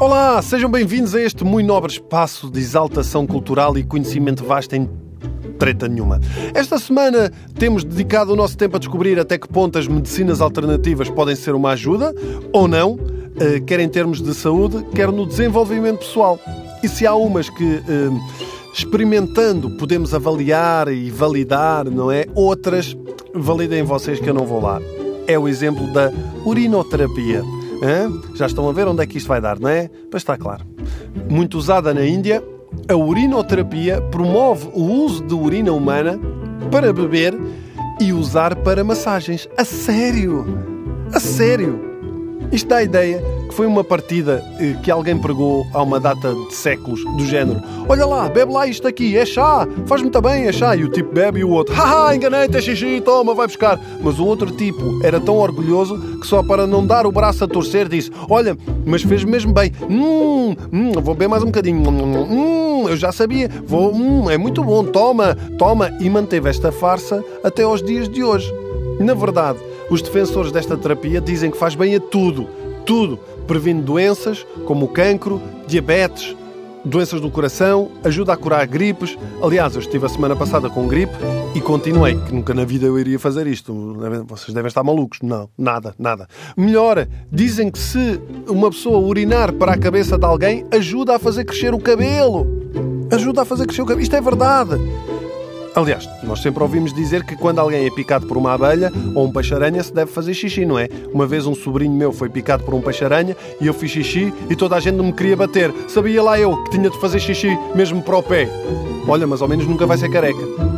Olá, sejam bem-vindos a este muito nobre espaço de exaltação cultural e conhecimento vasto em treta nenhuma. Esta semana temos dedicado o nosso tempo a descobrir até que ponto as medicinas alternativas podem ser uma ajuda ou não, eh, quer em termos de saúde, quer no desenvolvimento pessoal. E se há umas que eh, experimentando podemos avaliar e validar, não é? Outras, validem vocês que eu não vou lá. É o exemplo da urinoterapia. Hã? Já estão a ver onde é que isto vai dar, não é? Pois está claro. Muito usada na Índia, a urinoterapia promove o uso de urina humana para beber e usar para massagens. A sério! A sério! Isto dá a ideia que foi uma partida eh, que alguém pregou há uma data de séculos, do género: Olha lá, bebe lá isto aqui, é chá, faz muito bem, é chá. E o tipo bebe e o outro: Haha, enganei-te, é xixi, toma, vai buscar. Mas o outro tipo era tão orgulhoso que só para não dar o braço a torcer disse: Olha, mas fez mesmo bem, hum, hum, vou beber mais um bocadinho, hum, eu já sabia, vou, hum, é muito bom, toma, toma. E manteve esta farsa até aos dias de hoje. Na verdade, os defensores desta terapia dizem que faz bem a tudo, tudo, previne doenças como o cancro, diabetes, doenças do coração, ajuda a curar gripes. Aliás, eu estive a semana passada com gripe e continuei, que nunca na vida eu iria fazer isto. Vocês devem estar malucos. Não, nada, nada. Melhor, dizem que se uma pessoa urinar para a cabeça de alguém, ajuda a fazer crescer o cabelo. Ajuda a fazer crescer o cabelo. Isto é verdade. Aliás, nós sempre ouvimos dizer que quando alguém é picado por uma abelha ou um peixe-aranha se deve fazer xixi, não é? Uma vez um sobrinho meu foi picado por um peixe-aranha e eu fiz xixi e toda a gente me queria bater. Sabia lá eu que tinha de fazer xixi mesmo para o pé. Olha, mas ao menos nunca vai ser careca.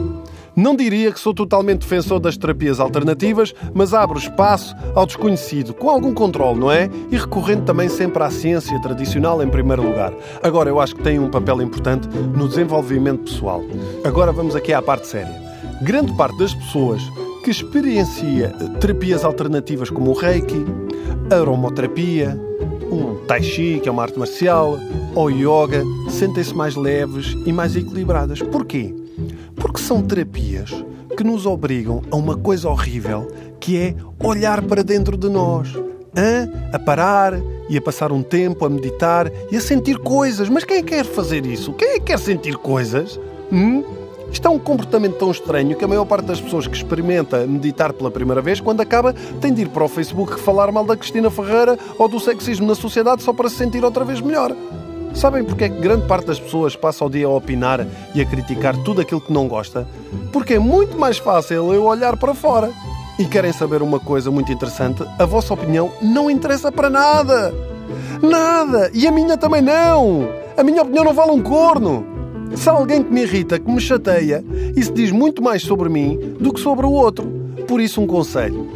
Não diria que sou totalmente defensor das terapias alternativas, mas abro espaço ao desconhecido, com algum controle, não é? E recorrendo também sempre à ciência tradicional em primeiro lugar. Agora, eu acho que tem um papel importante no desenvolvimento pessoal. Agora vamos aqui à parte séria. Grande parte das pessoas que experiencia terapias alternativas como o Reiki, aromoterapia, o Tai Chi, que é uma arte marcial, ou yoga, sentem-se mais leves e mais equilibradas. Porquê? Porque são terapias que nos obrigam a uma coisa horrível que é olhar para dentro de nós. A parar e a passar um tempo a meditar e a sentir coisas. Mas quem é quer fazer isso? Quem é que quer sentir coisas? Hum? Isto é um comportamento tão estranho que a maior parte das pessoas que experimenta meditar pela primeira vez, quando acaba, tem de ir para o Facebook falar mal da Cristina Ferreira ou do sexismo na sociedade só para se sentir outra vez melhor. Sabem porque é que grande parte das pessoas passa o dia a opinar e a criticar tudo aquilo que não gosta? Porque é muito mais fácil eu olhar para fora. E querem saber uma coisa muito interessante? A vossa opinião não interessa para nada. Nada! E a minha também não! A minha opinião não vale um corno! Se há alguém que me irrita, que me chateia, isso diz muito mais sobre mim do que sobre o outro. Por isso, um conselho.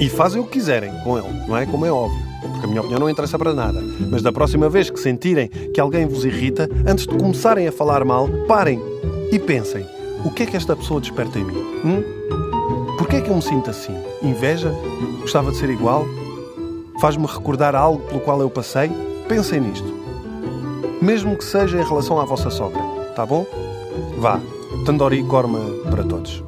E fazem o que quiserem com ele, não é? Como é óbvio porque a minha opinião não interessa para nada. Mas da próxima vez que sentirem que alguém vos irrita, antes de começarem a falar mal, parem e pensem: o que é que esta pessoa desperta em mim? Hum? Porquê é que eu me sinto assim? Inveja? Gostava de ser igual? Faz-me recordar algo pelo qual eu passei? Pensem nisto. Mesmo que seja em relação à vossa sogra, tá bom? Vá, Tandori Corma para todos.